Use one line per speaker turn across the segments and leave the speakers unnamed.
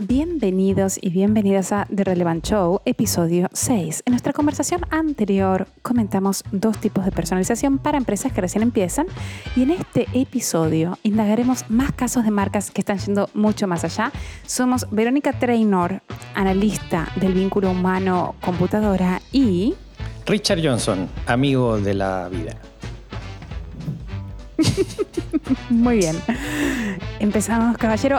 Bienvenidos y bienvenidas a The Relevant Show, episodio 6. En nuestra conversación anterior comentamos dos tipos de personalización para empresas que recién empiezan y en este episodio indagaremos más casos de marcas que están yendo mucho más allá. Somos Verónica Trainor, analista del vínculo humano-computadora y...
Richard Johnson, amigo de la vida.
Muy bien. Empezamos, caballero.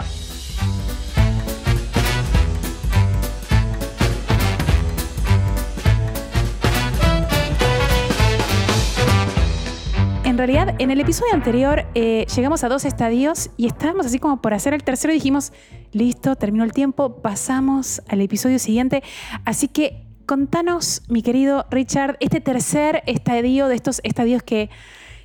En realidad, en el episodio anterior eh, llegamos a dos estadios y estábamos así como por hacer el tercero y dijimos, listo, terminó el tiempo, pasamos al episodio siguiente. Así que contanos, mi querido Richard, este tercer estadio de estos estadios que,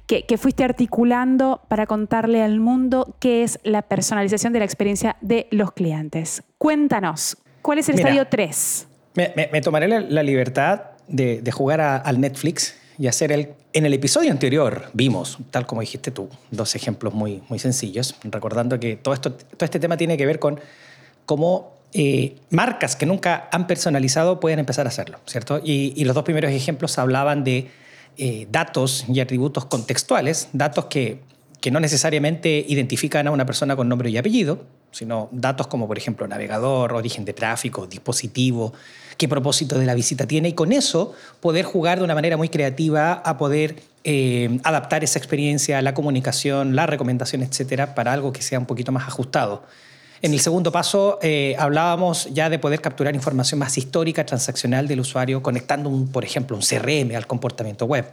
que, fuiste articulando para contarle al mundo qué es la personalización de la experiencia de los clientes. Cuéntanos, ¿cuál es el estadio 3?
Me, tomaré la, libertad de, jugar al Netflix y hacer el... En el episodio anterior vimos, tal como dijiste tú, dos ejemplos muy, muy sencillos, recordando que todo, esto, todo este tema tiene que ver con cómo eh, marcas que nunca han personalizado pueden empezar a hacerlo, ¿cierto? Y, los dos primeros ejemplos hablaban de eh, datos y atributos contextuales, datos que, que no necesariamente identifican a una persona con nombre y apellido, sino datos como, por ejemplo, navegador, origen de tráfico, dispositivo, qué propósito de la visita tiene y con eso poder jugar de una manera muy creativa a poder eh, adaptar esa experiencia, la comunicación, la recomendación, etcétera, para algo que sea un poquito más ajustado. En el segundo paso eh, hablábamos ya de poder capturar información más histórica, transaccional del usuario, conectando, por ejemplo, un CRM al comportamiento web.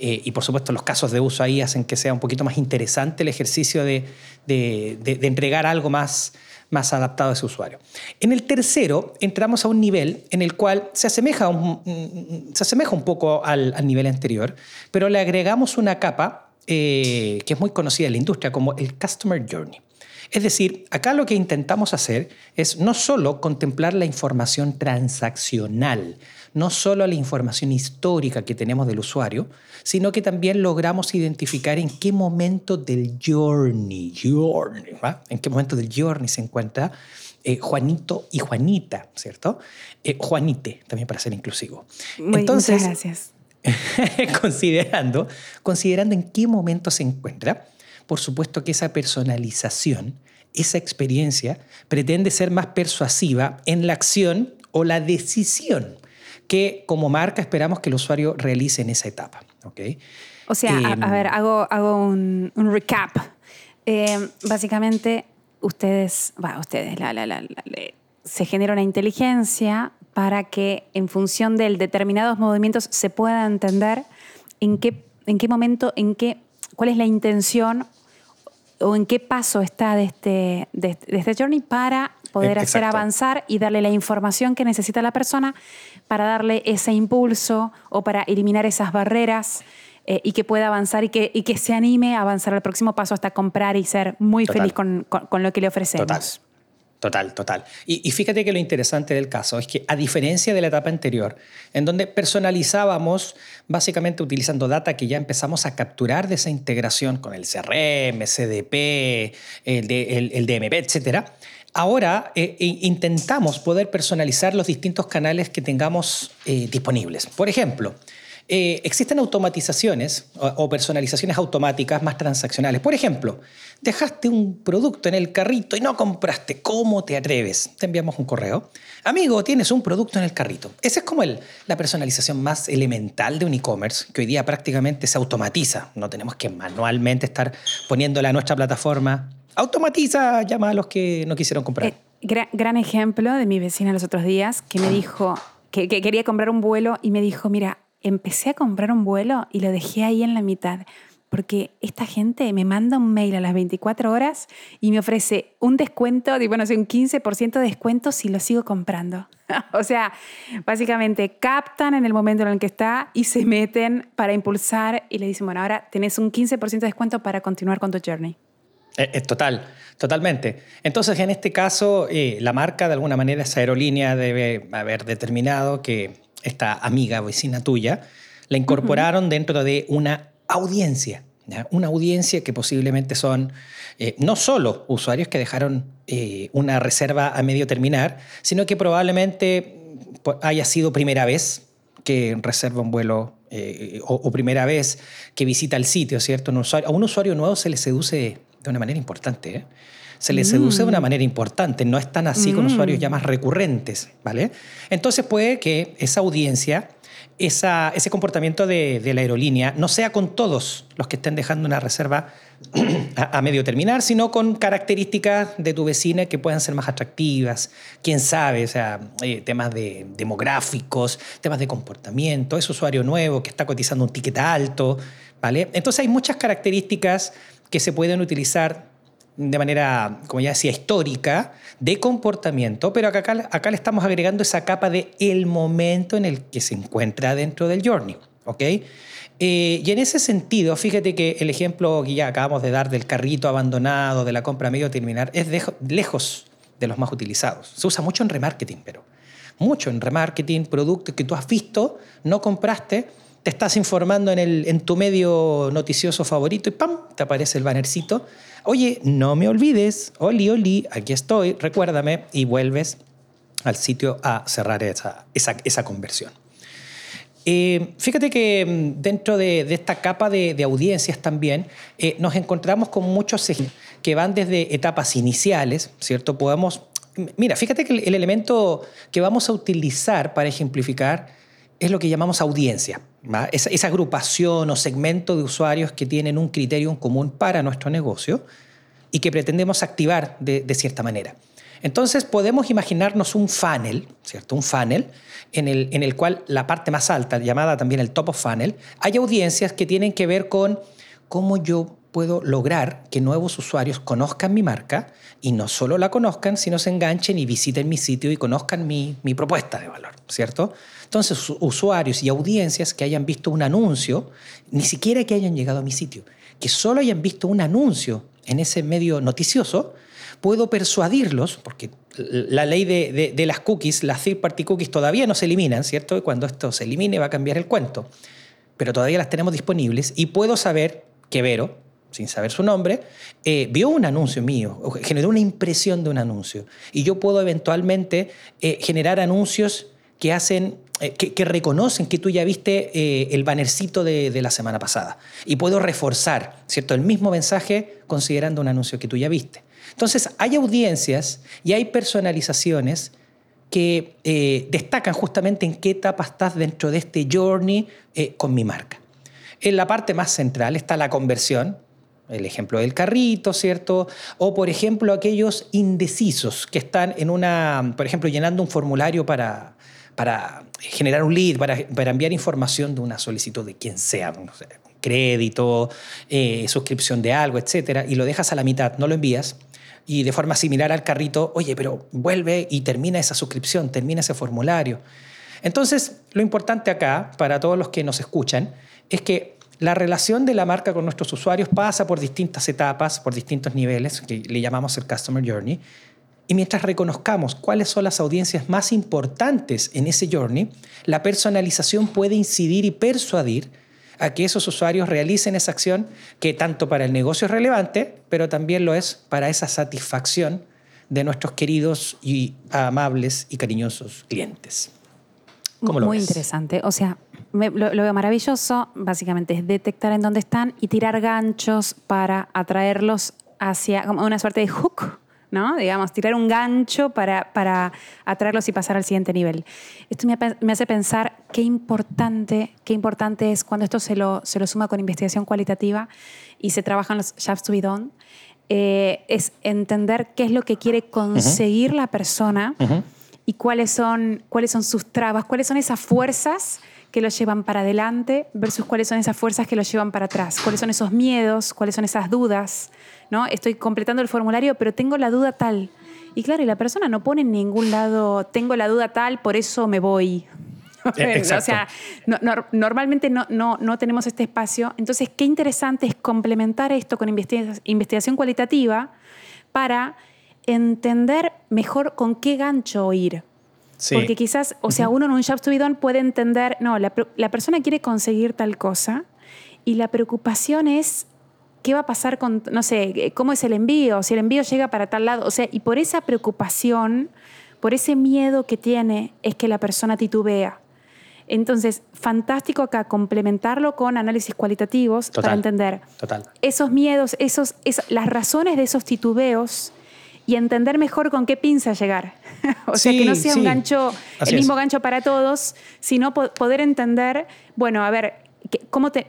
Eh, y por supuesto los casos de uso ahí hacen que sea un poquito más interesante el ejercicio de, de entregar algo más, más adaptado a ese usuario. En el tercero, entramos a un nivel en el cual se asemeja un, se asemeja un poco al, nivel anterior, pero le agregamos una capa eh, que es muy conocida en la industria como el Customer Journey. Es decir, acá lo que intentamos hacer es no solo contemplar la información transaccional, no solo la información histórica que tenemos del usuario, sino que también logramos identificar en qué momento del journey, journey en qué momento del journey se encuentra eh, Juanito y Juanita, ¿cierto? Eh, Juanite, también para ser inclusivo.
Entonces, muchas gracias.
considerando, considerando en qué momento se encuentra, por supuesto que esa personalización, esa experiencia, pretende ser más persuasiva en la acción o la decisión que como marca esperamos que el usuario realice en esa etapa. ¿okay?
O sea, a, em, ver, hago, hago un, recap. Eh, básicamente, ustedes, bueno, ustedes, se genera una inteligencia para que en función de determinados movimientos se pueda entender en qué, en qué momento, en qué, cuál es la intención o en qué paso está de este, de, este journey para poder hacer avanzar y darle la información que necesita la persona para darle ese impulso o para eliminar esas barreras eh, y que pueda avanzar y que, y que se anime a avanzar al próximo paso hasta comprar y ser muy feliz con, con, lo que le ofrecemos.
Total. Total, total. Y, y, fíjate que lo interesante del caso es que a diferencia de la etapa anterior, en donde personalizábamos básicamente utilizando data que ya empezamos a capturar de esa integración con el CRM, CDP, el, el, DMP, etc., ahora eh, intentamos poder personalizar los distintos canales que tengamos eh, disponibles. Por ejemplo, eh, existen automatizaciones o, personalizaciones automáticas más transaccionales. Por ejemplo, dejaste un producto en el carrito y no compraste. ¿Cómo te atreves? Te enviamos un correo. Amigo, tienes un producto en el carrito. Esa es como la personalización más elemental de un e-commerce, que hoy día prácticamente se automatiza. No tenemos que manualmente estar poniéndola a nuestra plataforma. Automatiza, llama a los que no quisieron comprar. Eh,
gran, ejemplo de mi vecina los otros días que me dijo que quería comprar un vuelo y me dijo, mira, empecé a comprar un vuelo y lo dejé ahí en la mitad, porque esta gente me manda un mail a las 24 horas y me ofrece un descuento, bueno, un 15% de descuento si lo sigo comprando. o sea, básicamente captan en el momento en el que está y se meten para impulsar y le dicen, bueno, ahora tenés un 15% de descuento para continuar con tu journey.
Es, eh, eh, total, totalmente. Entonces, en este caso, eh, la marca, de alguna manera, esa aerolínea debe haber determinado que esta amiga vecina tuya, la incorporaron dentro de una audiencia. Una audiencia que posiblemente son eh, no solo usuarios que dejaron eh, una reserva a medio terminar, sino que probablemente haya sido primera vez que reserva un vuelo eh, o, primera vez que visita el sitio, ¿cierto? a un usuario nuevo se le seduce de una manera importante. Se le seduce de una mm. manera importante, no es tan así con mm. usuarios ya más recurrentes, ¿vale? Entonces puede que esa audiencia ese comportamiento de, la aerolínea no sea con todos los que estén dejando una reserva a, medio terminar, sino con características de tu vecina que puedan ser más atractivas, quién sabe, o sea, eh, temas de demográficos, temas de comportamiento, es usuario nuevo que está cotizando un ticket alto, ¿vale? Entonces hay muchas características que se pueden utilizar de manera, como ya decía, histórica, de comportamiento, pero acá, acá le estamos agregando esa capa de el momento en el que se encuentra dentro del journey. ¿ok? Eh, y en ese sentido, fíjate que el ejemplo que ya acabamos de dar del carrito abandonado, de la compra medio terminar, es lejos de los más utilizados. Se usa mucho en remarketing, pero mucho en remarketing, productos que tú has visto, no compraste, te estás informando en, el, en tu medio noticioso favorito y ¡pam! te aparece el bannercito Oye, no me olvides, Oli, Oli, aquí estoy, recuérdame, y vuelves al sitio a cerrar esa, esa, conversión. Eh, fíjate que mm, dentro de, esta capa de, audiencias también eh, nos encontramos con muchos que van desde etapas iniciales, ¿cierto? Podemos, mira, fíjate que el elemento que vamos a utilizar para ejemplificar es lo que llamamos audiencia, esa, agrupación o segmento de usuarios que tienen un criterio en común para nuestro negocio y que pretendemos activar de, cierta manera. Entonces podemos imaginarnos un funnel, ¿cierto? Un funnel en el, en el cual la parte más alta, llamada también el top of funnel, hay audiencias que tienen que ver con cómo yo puedo lograr que nuevos usuarios conozcan mi marca y no solo la conozcan, sino se enganchen y visiten mi sitio y conozcan mi, mi propuesta de valor, ¿cierto? Entonces, usuarios y audiencias que hayan visto un anuncio, ni siquiera que hayan llegado a mi sitio, que solo hayan visto un anuncio en ese medio noticioso, puedo persuadirlos, porque la ley de, las cookies, las third party cookies todavía no se eliminan, ¿cierto? Y cuando esto se elimine va a cambiar el cuento. Pero todavía las tenemos disponibles y puedo saber que Vero, sin saber su nombre, eh, vio un anuncio mío, generó una impresión de un anuncio. Y yo puedo eventualmente eh, generar anuncios que hacen eh, que, reconocen que tú ya viste el bannercito de, la semana pasada. Y puedo reforzar, ¿cierto? El mismo mensaje considerando un anuncio que tú ya viste. Entonces, hay audiencias y hay personalizaciones que destacan justamente en qué etapa estás dentro de este journey con mi marca. En la parte más central está la conversión, el ejemplo del carrito, ¿cierto? O, por ejemplo, aquellos indecisos que están en una, por ejemplo, llenando un formulario para, para generar un lead, para, enviar información de una solicitud de quien sea, crédito, eh, suscripción de algo, etcétera, y lo dejas a la mitad, no lo envías, y de forma similar al carrito, oye, pero vuelve y termina esa suscripción, termina ese formulario. Entonces, lo importante acá, para todos los que nos escuchan, es que la relación de la marca con nuestros usuarios pasa por distintas etapas, por distintos niveles, que le llamamos el Customer Journey, y mientras reconozcamos cuáles son las audiencias más importantes en ese journey, la personalización puede incidir y persuadir a que esos usuarios realicen esa acción que tanto para el negocio es relevante, pero también lo es para esa satisfacción de nuestros queridos y amables y cariñosos clientes.
¿Cómo lo Muy interesante. O sea, lo, lo, veo maravilloso. Básicamente es detectar en dónde están y tirar ganchos para atraerlos hacia como una suerte de hook ¿no? Digamos, tirar un gancho para, para atraerlos y pasar al siguiente nivel. Esto me, hace pensar qué importante, qué importante es cuando esto se lo, se lo suma con investigación cualitativa y se trabajan los jobs to be done, eh, es entender qué es lo que quiere conseguir la persona y cuáles son, cuáles son sus trabas, cuáles son esas fuerzas que lo llevan para adelante versus cuáles son esas fuerzas que lo llevan para atrás, cuáles son esos miedos, cuáles son esas dudas, ¿no? Estoy completando el formulario, pero tengo la duda tal. Y claro, y la persona no pone en ningún lado, tengo la duda tal, por eso me voy. Eh, o sea, normalmente no, no, no, tenemos este espacio. Entonces, qué interesante es complementar esto con investigación cualitativa para entender mejor con qué gancho ir. Porque quizás, o sea, uno en un job to be done puede entender, no, la, la persona quiere conseguir tal cosa y la preocupación es qué va a pasar con, no sé, cómo es el envío, si el envío llega para tal lado. O sea, y por esa preocupación, por ese miedo que tiene, es que la persona titubea. Entonces, fantástico acá complementarlo con análisis cualitativos para entender esos miedos, esos, las razones de esos titubeos y entender mejor con qué pinza llegar. o sea, que no sea un gancho, el mismo gancho para todos, sino poder entender, bueno, a ver, ¿cómo te,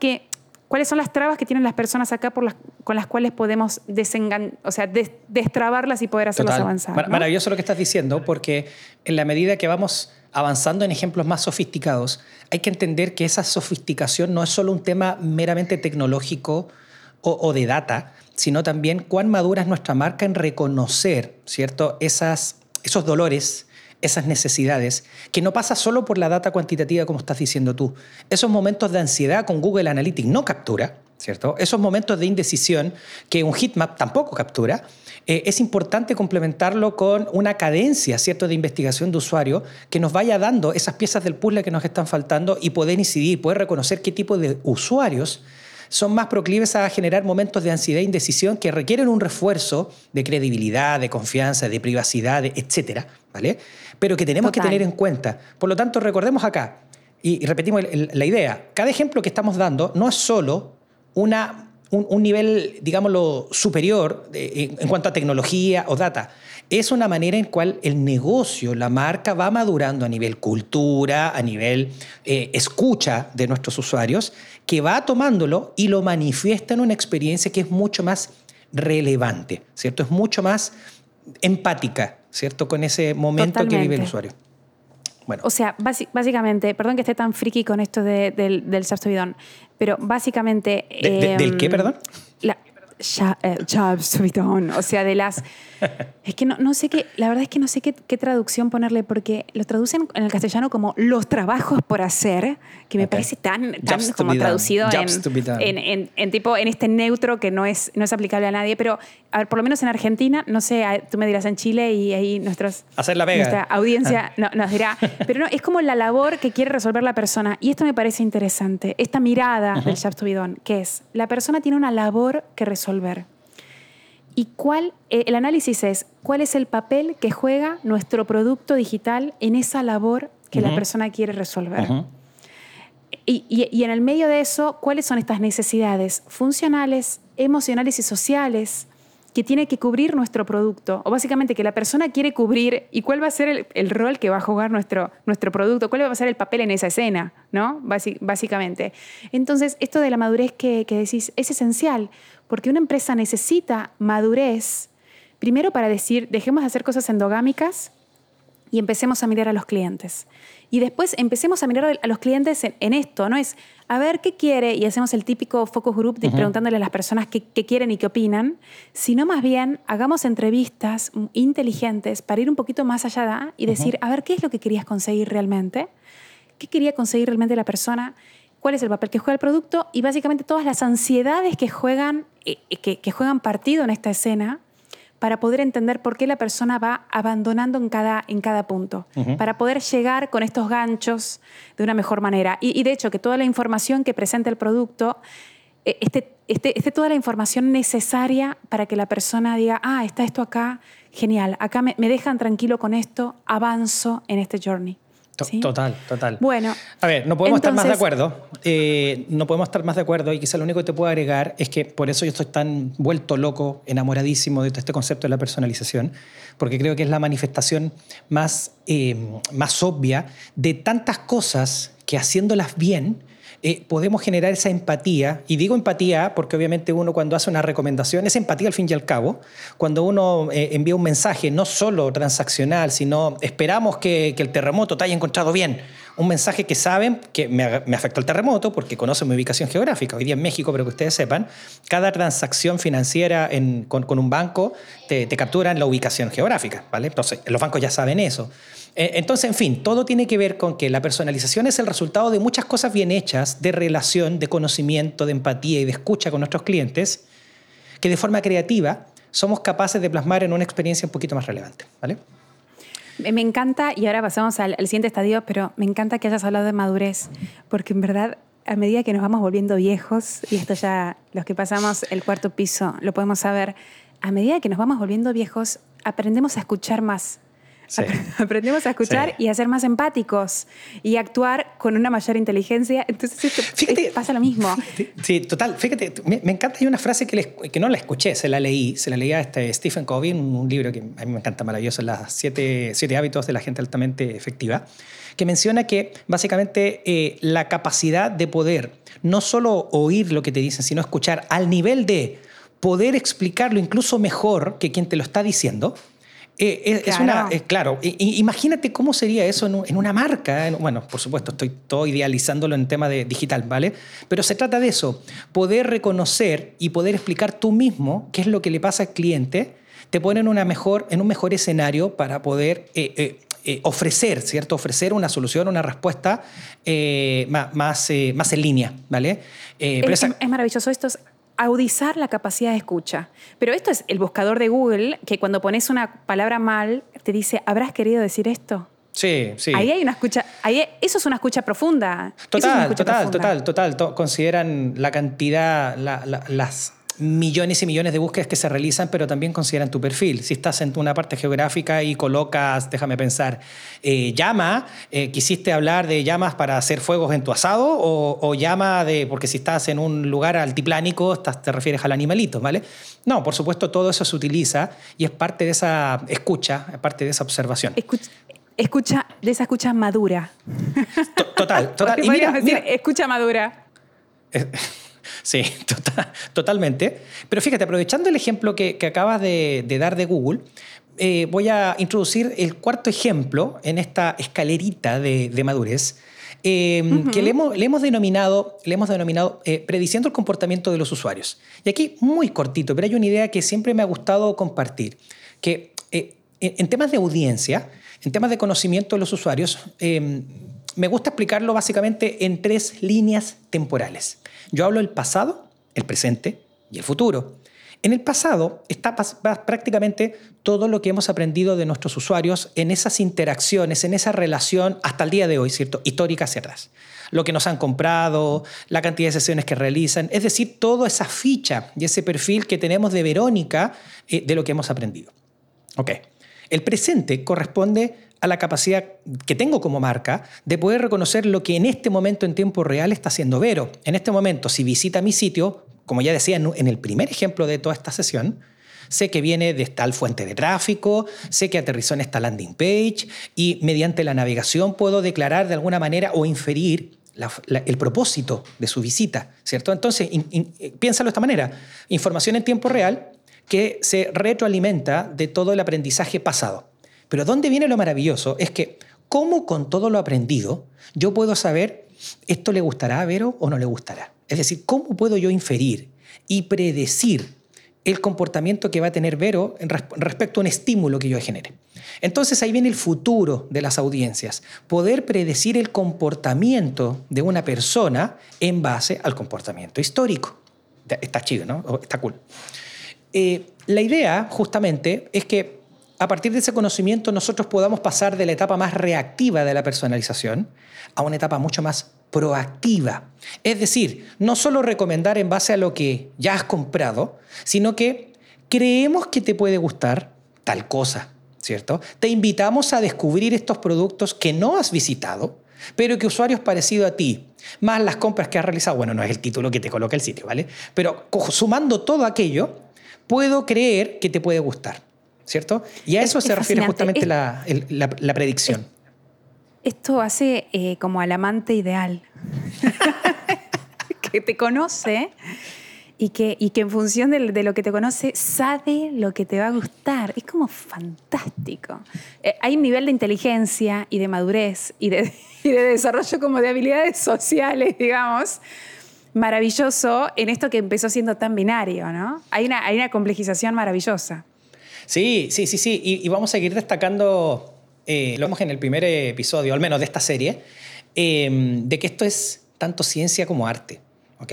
qué, ¿cuáles son las trabas que tienen las personas acá por las, con las cuales podemos desengan, o sea, destrabarlas y poder hacerlas avanzar?
Maravilloso lo que estás diciendo, porque en la medida que vamos avanzando en ejemplos más sofisticados, hay que entender que esa sofisticación no es solo un tema meramente tecnológico o, de data, sino también cuán madura es nuestra marca en reconocer, ¿cierto? Esas, esos dolores, esas necesidades, que no pasa solo por la data cuantitativa como estás diciendo tú. Esos momentos de ansiedad con Google Analytics no captura, ¿cierto? Esos momentos de indecisión que un heatmap tampoco captura, eh, es importante complementarlo con una cadencia, ¿cierto?, de investigación de usuario que nos vaya dando esas piezas del puzzle que nos están faltando y poder incidir, poder reconocer qué tipo de usuarios son más proclives a generar momentos de ansiedad e indecisión que requieren un refuerzo de credibilidad, de confianza, de privacidad, etcétera, ¿vale? Pero que tenemos que tener en cuenta. Por lo tanto, recordemos acá, y, repetimos la idea, cada ejemplo que estamos dando no es solo una, un, nivel, digámoslo, superior en cuanto a tecnología o data. Es una manera en cual el negocio, la marca va madurando a nivel cultura, a nivel eh, escucha de nuestros usuarios, que va tomándolo y lo manifiesta en una experiencia que es mucho más relevante, ¿cierto? Es mucho más empática, ¿cierto? Con ese momento que vive el usuario.
Bueno. O sea, básicamente, perdón que esté tan friki con esto del, del pero básicamente...
¿Del qué, em, perdón?
La, eh, o sea, de las es que no, no, sé qué, la verdad es que no sé qué, qué, traducción ponerle, porque lo traducen en el castellano como los trabajos por hacer, que me parece tan, tan como traducido en, en, en, tipo, en este neutro que no es, no es aplicable a nadie, pero a ver, por lo menos en Argentina, no sé, tú me dirás en Chile y ahí nuestros,
Hacer la nuestra
audiencia no, nos dirá, pero no, es como la labor que quiere resolver la persona. Y esto me parece interesante, esta mirada del Jobs to be done, que es, la persona tiene una labor que resolver. ¿Y cuál, eh, el análisis es cuál es el papel que juega nuestro producto digital en esa labor que la persona quiere resolver? y, y, en el medio de eso, ¿cuáles son estas necesidades funcionales, emocionales y sociales que tiene que cubrir nuestro producto? O básicamente que la persona quiere cubrir y cuál va a ser el, rol que va a jugar nuestro, nuestro producto, cuál va a ser el papel en esa escena, ¿no? básicamente. Entonces, esto de la madurez que, que decís es esencial porque una empresa necesita madurez, primero para decir, dejemos de hacer cosas endogámicas y empecemos a mirar a los clientes. Y después empecemos a mirar a los clientes en, esto, no es a ver qué quiere y hacemos el típico focus group preguntándole a las personas qué, quieren y qué opinan, sino más bien hagamos entrevistas inteligentes para ir un poquito más allá y decir, a ver, ¿qué es lo que querías conseguir realmente? ¿Qué quería conseguir realmente la persona? Cuál es el papel que juega el producto y básicamente todas las ansiedades que juegan, eh, eh, que, juegan partido en esta escena para poder entender por qué la persona va abandonando en cada, en cada punto, para poder llegar con estos ganchos de una mejor manera. Y, de hecho, que toda la información que presenta el producto eh, esté, esté, toda la información necesaria para que la persona diga, ah, está esto acá, genial, acá me, me dejan tranquilo con esto, avanzo en este journey.
Total, total.
Bueno.
A ver, no podemos estar más de acuerdo. Eh, no podemos estar más de acuerdo y quizá lo único que te puedo agregar es que por eso yo estoy tan vuelto loco, enamoradísimo de este concepto de la personalización, porque creo que es la manifestación más, eh, más obvia de tantas cosas que haciéndolas bien eh, podemos generar esa empatía. Y digo empatía porque obviamente uno cuando hace una recomendación, es empatía al fin y al cabo. Cuando uno eh, envía un mensaje no solo transaccional, sino esperamos que, el terremoto te haya encontrado bien. Un mensaje que saben que me, afectó el terremoto porque conocen mi ubicación geográfica. Hoy día en México, pero que ustedes sepan, cada transacción financiera con, un banco te, te capturan la ubicación geográfica. ¿vale? Entonces, los bancos ya saben eso. Eh, entonces, en fin, todo tiene que ver con que la personalización es el resultado de muchas cosas bien hechas, de relación, de conocimiento, de empatía y de escucha con nuestros clientes, que de forma creativa somos capaces de plasmar en una experiencia un poquito más relevante. ¿vale?
Me encanta, y ahora pasamos al, siguiente estadio, pero me encanta que hayas hablado de madurez, porque en verdad a medida que nos vamos volviendo viejos, y esto ya los que pasamos el cuarto piso lo podemos saber, a medida que nos vamos volviendo viejos, aprendemos a escuchar más. Aprendemos a escuchar y a ser más empáticos y actuar con una mayor inteligencia. Entonces, fíjate, pasa lo mismo.
sí, total. Fíjate, me, encanta. Hay una frase que, que, no la escuché, se la leí. Se la leí a este Stephen Covey, un libro que a mí me encanta maravilloso, Las siete, siete hábitos de la gente altamente efectiva, que menciona que básicamente eh, la capacidad de poder no solo oír lo que te dicen, sino escuchar al nivel de poder explicarlo incluso mejor que quien te lo está diciendo eh, es, una, claro, imagínate cómo sería eso en, una marca. bueno, por supuesto, estoy todo idealizándolo en tema de digital, ¿vale? Pero se trata de eso, poder reconocer y poder explicar tú mismo qué es lo que le pasa al cliente, te pone en, una mejor, en un mejor escenario para poder eh, eh, ofrecer, ¿cierto? Ofrecer una solución, una respuesta más, más, en línea, ¿vale?
es, es maravilloso. Esto audizar la capacidad de escucha. Pero esto es el buscador de Google, que cuando pones una palabra mal, te dice, ¿habrás querido decir esto?
Sí, sí.
Ahí hay una escucha, ahí, eso es una escucha profunda.
Total, total, total, total. Consideran la cantidad, las millones y millones de búsquedas que se realizan, pero también consideran tu perfil. Si estás en una parte geográfica y colocas, déjame pensar, eh, llama, eh, quisiste hablar de llamas para hacer fuegos en tu asado o, llama de, porque si estás en un lugar altiplánico, te refieres al animalito, ¿vale? No, por supuesto todo eso se utiliza y es parte de esa escucha, es parte de esa observación.
Escucha, de esa escucha madura.
Total, total.
y mira, decir, escucha madura.
Sí, tota-, totalmente. Pero fíjate, aprovechando el ejemplo que, acabas de, dar de Google, eh, voy a introducir el cuarto ejemplo en esta escalerita de, madurez. Em, que le hemos, denominado, le hemos denominado eh, prediciendo el comportamiento de los usuarios. Y aquí, muy cortito, pero hay una idea que siempre me ha gustado compartir, que eh, en temas de audiencia, en temas de conocimiento de los usuarios, em, me gusta explicarlo básicamente en tres líneas temporales. Yo hablo del pasado, el presente y el futuro. En el pasado está prácticamente todo lo que hemos aprendido de nuestros usuarios en esas interacciones, en esa relación hasta el día de hoy, ¿cierto? Histórica hacia atrás. Lo que nos han comprado, la cantidad de sesiones que realizan, es decir, toda esa ficha y ese perfil que tenemos de Verónica eh, de lo que hemos aprendido. Ok. El presente corresponde a la capacidad que tengo como marca de poder reconocer lo que en este momento en tiempo real está haciendo Vero. En este momento, si visita mi sitio, como ya decía en el primer ejemplo de toda esta sesión, sé que viene de tal fuente de tráfico, sé que aterrizó en esta landing page y mediante la navegación puedo declarar de alguna manera o inferir el propósito de su visita, ¿cierto? Entonces, piénsalo de esta manera, información en tiempo real que se retroalimenta de todo el aprendizaje pasado. Pero ¿dónde viene lo maravilloso? Es que, ¿cómo con todo lo aprendido yo puedo saber esto le gustará a Vero o no le gustará? Es decir, ¿cómo puedo yo inferir y predecir el comportamiento que va a tener Vero respecto a un estímulo que yo genere? Entonces ahí viene el futuro de las audiencias, poder predecir el comportamiento de una persona en base al comportamiento histórico. Está chido, ¿no? Está cool. Eh, la idea justamente es que a partir de ese conocimiento nosotros podamos pasar de la etapa más reactiva de la personalización a una etapa mucho más proactiva. Es decir, no solo recomendar en base a lo que ya has comprado, sino que creemos que te puede gustar tal cosa, ¿cierto? Te invitamos a descubrir estos productos que no has visitado, pero que usuarios parecidos a ti, más las compras que has realizado, bueno, no es el título que te coloca el sitio, ¿vale? Pero sumando todo aquello, puedo creer que te puede gustar. ¿Cierto? Y a eso se refiere justamente la, predicción.
Esto hace eh, como al amante ideal, que te conoce y que, y que en función de, lo que te conoce sabe lo que te va a gustar. Es como fantástico. Eh, hay un nivel de inteligencia y de madurez y de, y de desarrollo como de habilidades sociales, digamos, maravilloso en esto que empezó siendo tan binario, ¿no? Hay una, hay una complejización maravillosa.
Sí, sí, sí, sí. Y, vamos a seguir destacando, eh, lo vemos en el primer episodio, al menos de esta serie, em, de que esto es tanto ciencia como arte. ¿ok?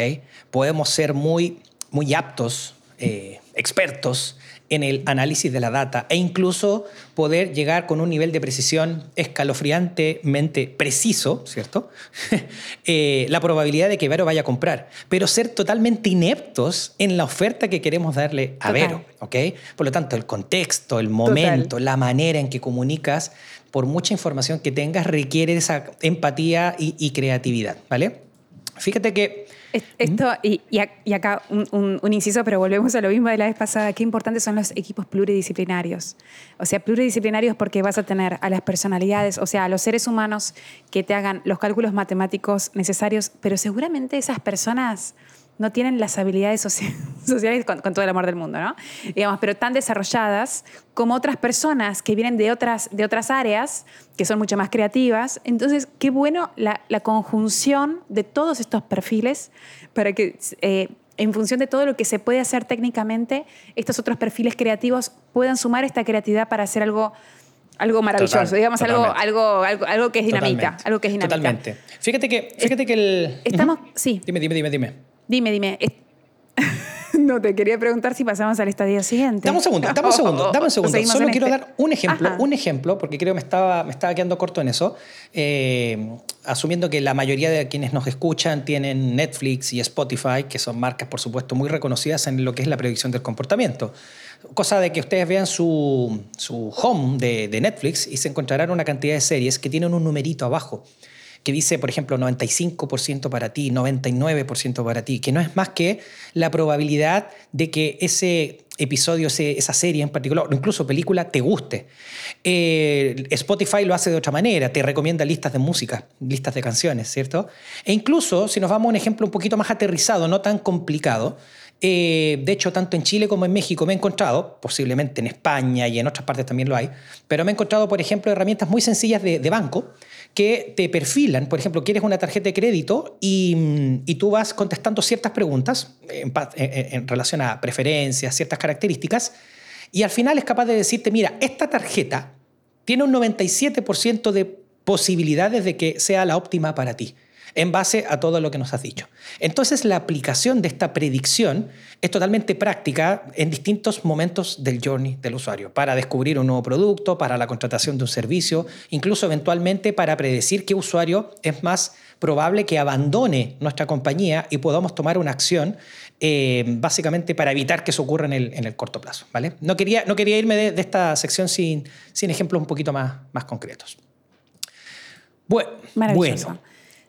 Podemos ser muy, muy aptos, eh, expertos en el análisis de la data e incluso poder llegar con un nivel de precisión escalofriantemente preciso, ¿cierto? Eh, la probabilidad de que Vero vaya a comprar, pero ser totalmente ineptos en la oferta que queremos darle a Vero, ¿ok? Por lo tanto, el contexto, el momento, la manera en que comunicas, por mucha información que tengas, requiere esa empatía y creatividad, ¿vale? Fíjate que
esto, y, y, acá un, un, inciso, pero volvemos a lo mismo de la vez pasada, qué importantes son los equipos pluridisciplinarios. O sea, pluridisciplinarios porque vas a tener a las personalidades, o sea, a los seres humanos que te hagan los cálculos matemáticos necesarios, pero seguramente esas personas no tienen las habilidades sociales con, todo el amor del mundo, ¿no? Digamos, pero tan desarrolladas como otras personas que vienen de otras, de otras áreas, que son mucho más creativas. Entonces, qué bueno la, conjunción de todos estos perfiles para que, eh, en función de todo lo que se puede hacer técnicamente, estos otros perfiles creativos puedan sumar esta creatividad para hacer algo algo maravilloso, digamos algo, algo, algo, que es dinamita, algo que es dinamita.
Totalmente. Fíjate que, fíjate que el...
Estamos, sí.
Dime, dime, dime, dime.
Dime, dime. No, te quería preguntar si pasamos al estadio siguiente.
Dame un segundo, dame un segundo, dame un segundo. Solo quiero este. dar un ejemplo, un ejemplo, porque creo que me estaba, me estaba quedando corto en eso. Eh, asumiendo que la mayoría de quienes nos escuchan tienen Netflix y Spotify, que son marcas, por supuesto, muy reconocidas en lo que es la predicción del comportamiento. Cosa de que ustedes vean su, su home de, de Netflix y se encontrarán una cantidad de series que tienen un numerito abajo que dice, por ejemplo, 95% para ti, 99% para ti, que no es más que la probabilidad de que ese episodio, esa serie en particular, o incluso película, te guste. Eh, Spotify lo hace de otra manera, te recomienda listas de música, listas de canciones, ¿cierto? E incluso, si nos vamos a un ejemplo un poquito más aterrizado, no tan complicado, eh, de hecho, tanto en Chile como en México me he encontrado, posiblemente en España y en otras partes también lo hay, pero me he encontrado, por ejemplo, herramientas muy sencillas de, de banco que te perfilan. Por ejemplo, quieres una tarjeta de crédito y, y tú vas contestando ciertas preguntas en, en, relación a preferencias, ciertas características, y al final es capaz de decirte, mira, esta tarjeta tiene un 97% de posibilidades de que sea la óptima para ti en base a todo lo que nos has dicho. Entonces, la aplicación de esta predicción es totalmente práctica en distintos momentos del journey del usuario, para descubrir un nuevo producto, para la contratación de un servicio, incluso eventualmente para predecir qué usuario es más probable que abandone nuestra compañía y podamos tomar una acción eh, básicamente para evitar que eso ocurra en el, corto plazo. ¿vale? No, quería, no quería irme de, esta sección sin, sin ejemplos un poquito más, más concretos. Bueno, bueno.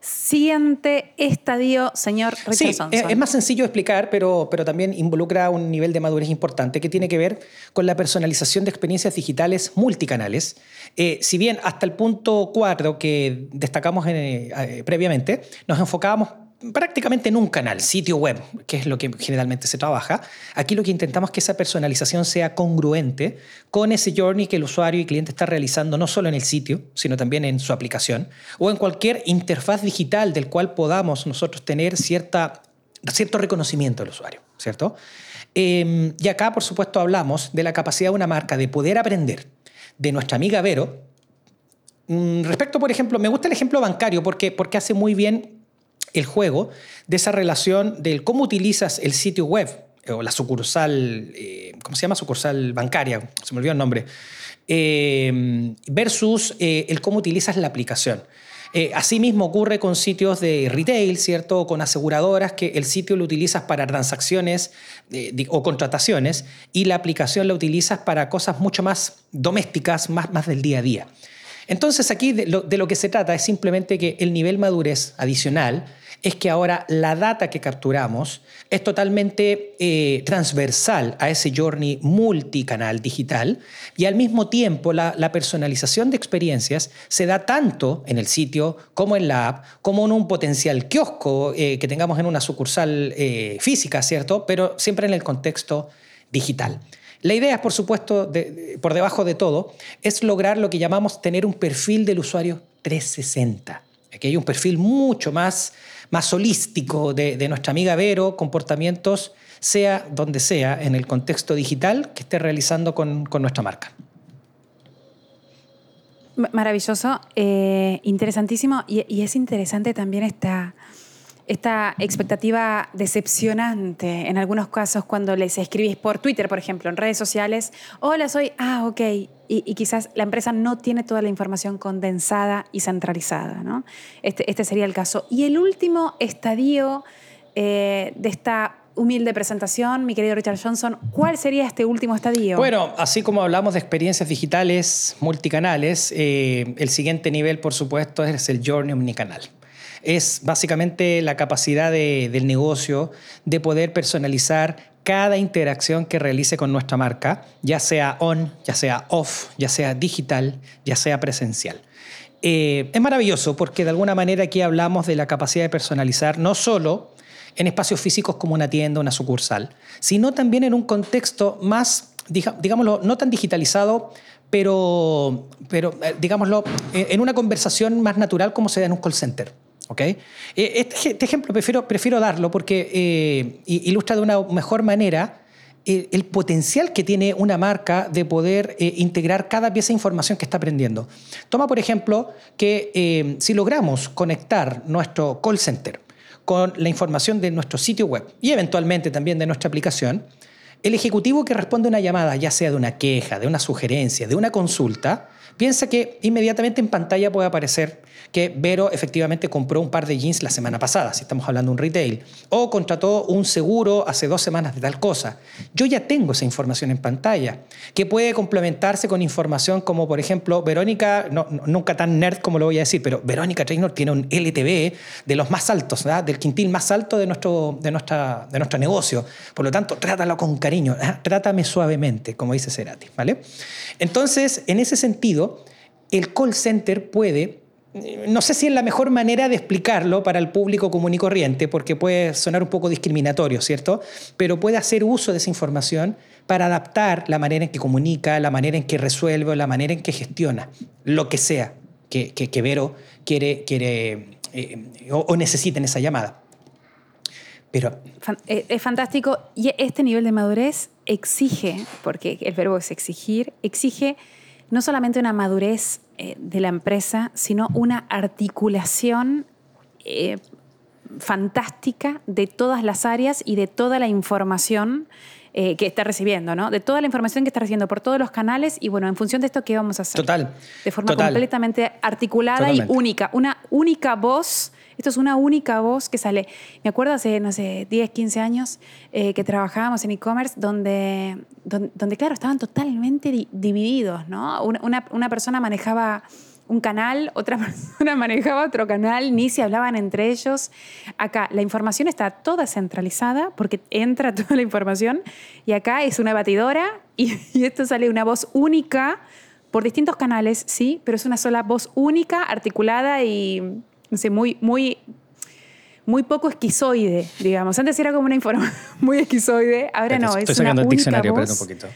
Siguiente estadio, señor Richardson.
Sí, es, más sencillo explicar, pero, pero también involucra un nivel de madurez importante que tiene que ver con la personalización de experiencias digitales multicanales. Eh, si bien hasta el punto 4 que destacamos eh, previamente, nos enfocábamos prácticamente en un canal, sitio web, que es lo que generalmente se trabaja. Aquí lo que intentamos es que esa personalización sea congruente con ese journey que el usuario y cliente está realizando no solo en el sitio, sino también en su aplicación o en cualquier interfaz digital del cual podamos nosotros tener cierta, cierto reconocimiento del usuario, ¿cierto? Em, y acá, por supuesto, hablamos de la capacidad de una marca de poder aprender de nuestra amiga Vero. Mm, respecto, por ejemplo, me gusta el ejemplo bancario porque, porque hace muy bien el juego de esa relación del cómo utilizas el sitio web o la sucursal, eh, ¿cómo se llama? Sucursal bancaria, se me olvidó el nombre, eh, versus eh, el cómo utilizas la aplicación. asimismo ocurre con sitios de retail, ¿cierto? con aseguradoras que el sitio lo utilizas para transacciones o contrataciones y la aplicación la utilizas para cosas mucho más domésticas, más, más del día a día. Entonces aquí de lo, de lo que se trata es simplemente que el nivel madurez adicional es que ahora la data que capturamos es totalmente eh, transversal a ese journey multicanal digital y al mismo tiempo la, personalización de experiencias se da tanto en el sitio como en la app, como en un potencial kiosco eh, que tengamos en una sucursal eh, física, ¿cierto? Pero siempre en el contexto digital. La idea, por supuesto, por debajo de todo, es lograr lo que llamamos tener un perfil del usuario 360. Aquí hay un perfil mucho más más holístico de, nuestra amiga Vero, comportamientos, sea donde sea, en el contexto digital que esté realizando con, nuestra marca.
Maravilloso, eh, interesantísimo. Y, es interesante también esta, esta expectativa decepcionante en algunos casos cuando les escribís por Twitter, por ejemplo, en redes sociales, hola, soy, ah, ok, y, quizás la empresa no tiene toda la información condensada y centralizada, ¿no? Este, este sería el caso. Y el último estadio eh, de esta humilde presentación, mi querido Richard Johnson, ¿cuál sería este último estadio?
Bueno, así como hablamos de experiencias digitales multicanales, eh, el siguiente nivel, por supuesto, es el Journey Omnicanal es básicamente la capacidad del negocio de poder personalizar cada interacción que realice con nuestra marca, ya sea on, ya sea off, ya sea digital, ya sea presencial. Eh, es maravilloso porque de alguna manera aquí hablamos de la capacidad de personalizar no solo en espacios físicos como una tienda, una sucursal, sino también en un contexto más, digámoslo, no tan digitalizado, pero, pero eh, digámoslo, en una conversación más natural como se da en un call center. Eh, este, este, ejemplo prefiero, darlo porque eh, ilustra de una mejor manera eh, el, potencial que tiene una marca de poder integrar cada pieza de información que está aprendiendo. Toma, por ejemplo, que si logramos conectar nuestro call center con la información de nuestro sitio web y eventualmente también de nuestra aplicación, el ejecutivo que responde a una llamada, ya sea de una queja, de una sugerencia, de una consulta, piensa que inmediatamente en pantalla puede aparecer que Vero efectivamente compró un par de jeans la semana pasada, si estamos hablando de un retail, o contrató un seguro hace dos semanas de tal cosa. Yo ya tengo esa información en pantalla, que puede complementarse con información como, por ejemplo, Verónica, no, nunca tan nerd como lo voy a decir, pero Verónica Trainor tiene un LTV de los más altos, del quintil más alto de nuestro, de, nuestra, de nuestro negocio. Por lo tanto, trátalo con cariño, ¿ah? trátame suavemente, como dice Cerati, ¿vale? Entonces, en ese sentido, el call center puede no sé si es la mejor manera de explicarlo para el público común y corriente, porque puede sonar un poco discriminatorio, ¿cierto? Pero puede hacer uso de esa información para adaptar la manera en que comunica, la manera en que resuelve, la manera en que gestiona, lo que sea que, que, Vero quiere, quiere eh, o, necesita en esa llamada. Pero...
Eh, es fantástico y este nivel de madurez exige, porque el verbo es exigir, exige no solamente una madurez eh, de la empresa, sino una articulación eh, fantástica de todas las áreas y de toda la información eh, que está recibiendo, ¿no? De toda la información que está recibiendo por todos los canales y bueno, en función de esto, ¿qué vamos a hacer?
Total.
De forma completamente articulada y única. Una única voz esto es una única voz que sale. Me acuerdo hace, no sé, 10, 15 años eh, que trabajábamos en e-commerce donde, donde, claro, estaban totalmente divididos, ¿no? Una, una, persona manejaba un canal, otra persona manejaba otro canal, ni se hablaban entre ellos. Acá la información está toda centralizada porque entra toda la información y acá es una batidora y, y esto sale una voz única por distintos canales, sí, pero es una sola voz única, articulada y no sé, muy, muy, muy poco esquizoide, digamos. Antes era como una información muy esquizoide, ahora no,
es
Estoy
sacando
el
diccionario, pero un poquito.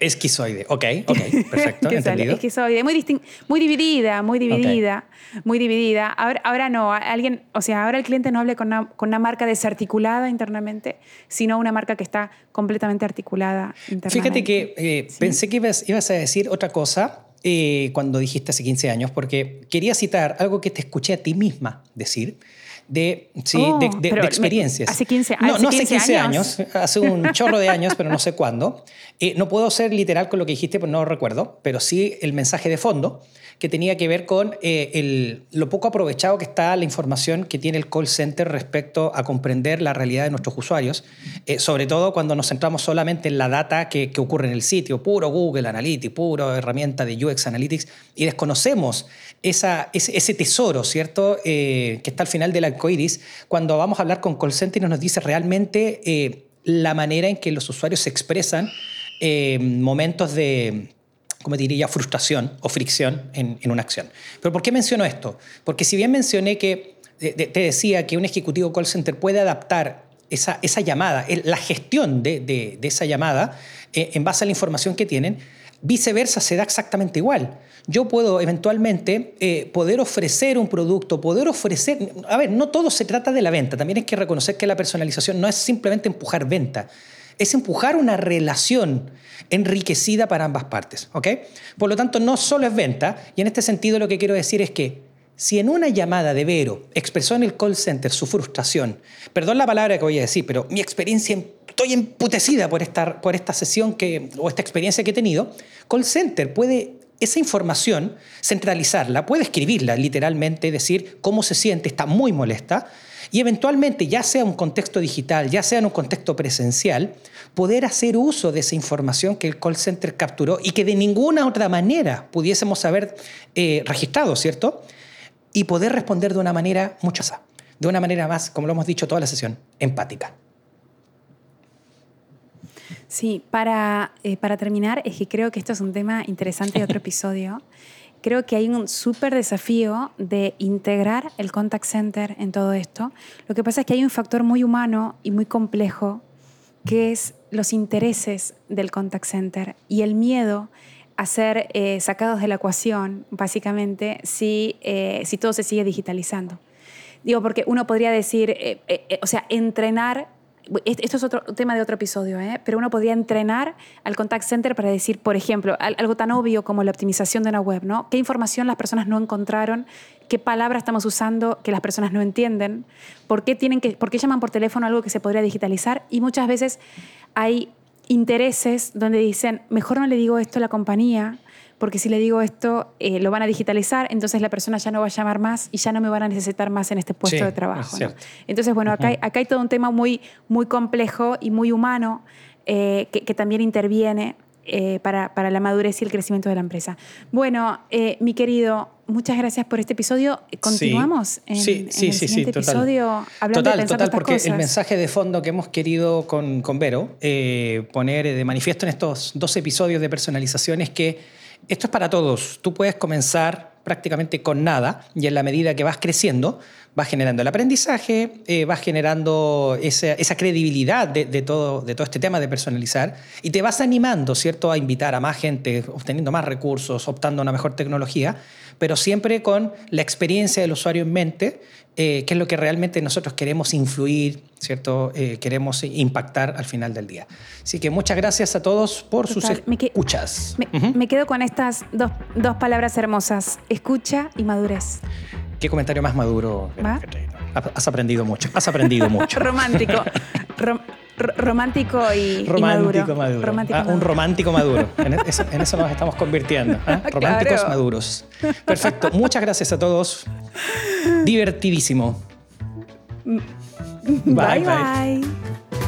Esquizoide, ok, ok, perfecto, entendido.
Esquizoide, muy, muy dividida, muy dividida, muy dividida. Ahora, ahora no, alguien, o sea, ahora el cliente no hable con una, con una marca desarticulada internamente, sino una marca que está completamente articulada internamente.
Fíjate que eh, pensé que ibas, ibas a decir otra cosa, eh, cuando dijiste hace 15 años, porque quería citar algo que te escuché a ti misma decir, de, sí, de, oh, experiencias.
hace 15,
no, no hace 15 años? hace un chorro de años, pero no sé cuándo. Eh, no puedo ser literal con lo que dijiste, pues no lo recuerdo, pero sí el mensaje de fondo que tenía que ver con eh, el, lo poco aprovechado que está la información que tiene el call center respecto a comprender la realidad de nuestros usuarios, eh, sobre todo cuando nos centramos solamente en la data que, que, ocurre en el sitio, puro Google Analytics, puro herramienta de UX Analytics, y desconocemos esa, ese, tesoro, ¿cierto?, eh, que está al final del arcoiris, cuando vamos a hablar con call center y nos dice realmente la manera en que los usuarios se expresan momentos de como diría, frustración o fricción en, una acción. Pero ¿por qué menciono esto? Porque si bien mencioné que te decía que un ejecutivo call center puede adaptar esa, llamada, la gestión de, esa llamada eh, en base a la información que tienen, viceversa se da exactamente igual. Yo puedo eventualmente eh, poder ofrecer un producto, poder ofrecer... A ver, no todo se trata de la venta, también hay que reconocer que la personalización no es simplemente empujar venta, es empujar una relación enriquecida para ambas partes. ¿ok? Por lo tanto, no solo es venta, y en este sentido lo que quiero decir es que si en una llamada de Vero expresó en el call center su frustración, perdón la palabra que voy a decir, pero mi experiencia, estoy emputecida por esta, por esta sesión que, o esta experiencia que he tenido, call center puede esa información centralizarla, puede escribirla literalmente, decir cómo se siente, está muy molesta, y eventualmente, ya sea un contexto digital, ya sea en un contexto presencial, poder hacer uso de esa información que el call center capturó y que de ninguna otra manera pudiésemos haber eh, registrado, ¿cierto? y poder responder de una manera mucho más, de una manera más, como lo hemos dicho toda la sesión, empática.
Sí, para, eh, para terminar, es que creo que esto es un tema interesante de otro episodio. Creo que hay un súper desafío de integrar el contact center en todo esto. Lo que pasa es que hay un factor muy humano y muy complejo que es los intereses del contact center y el miedo a ser eh, sacados de la ecuación, básicamente, si, eh, si todo se sigue digitalizando. Digo, porque uno podría decir, eh, o sea, entrenar, esto es otro tema de otro episodio, pero uno podría entrenar al contact center para decir, por ejemplo, algo tan obvio como la optimización de una web, ¿no? ¿Qué información las personas no encontraron? ¿Qué palabra estamos usando que las personas no entienden? ¿Por qué, tienen que, ¿Por qué llaman por teléfono algo que se podría digitalizar? Y muchas veces hay intereses donde dicen, mejor no le digo esto a la compañía, porque si le digo esto, eh, lo van a digitalizar, entonces la persona ya no va a llamar más y ya no me van a necesitar más en este puesto de trabajo. Entonces, bueno, acá, hay, acá hay todo un tema muy, muy complejo y muy humano eh, que, que, también interviene eh, para, para, la madurez y el crecimiento de la empresa. Bueno, mi querido, muchas gracias por este episodio. Continuamos en,
sí, sí,
el
sí,
siguiente
total.
episodio hablando
total,
de pensar
total, porque
cosas.
el mensaje de fondo que hemos querido con, con Vero eh, poner de manifiesto en estos dos episodios de personalización es que esto es para todos. Tú puedes comenzar prácticamente con nada y en la medida que vas creciendo, vas generando el aprendizaje, eh, vas generando esa, credibilidad de, de, todo, de todo este tema de personalizar y te vas animando, ¿cierto?, a invitar a más gente, obteniendo más recursos, optando a una mejor tecnología, pero siempre con la experiencia del usuario en mente, eh, que es lo que realmente nosotros queremos influir, ¿cierto? Eh, queremos impactar al final del día. Así que muchas gracias a todos por
Total.
sus
Me que-
escuchas.
Me, quedo con estas dos, dos palabras hermosas, escucha y madurez.
Qué comentario más maduro.
¿Va?
Has aprendido mucho. Has aprendido mucho.
romántico. Rom- ro- romántico y, y
Romántico
maduro.
maduro.
Romántico
Ah, Un
maduro.
romántico maduro. En eso, en eso nos estamos convirtiendo. ¿ah? Románticos
Claro.
maduros. Perfecto. Muchas gracias a todos. Divertidísimo. bye. bye.
bye. bye.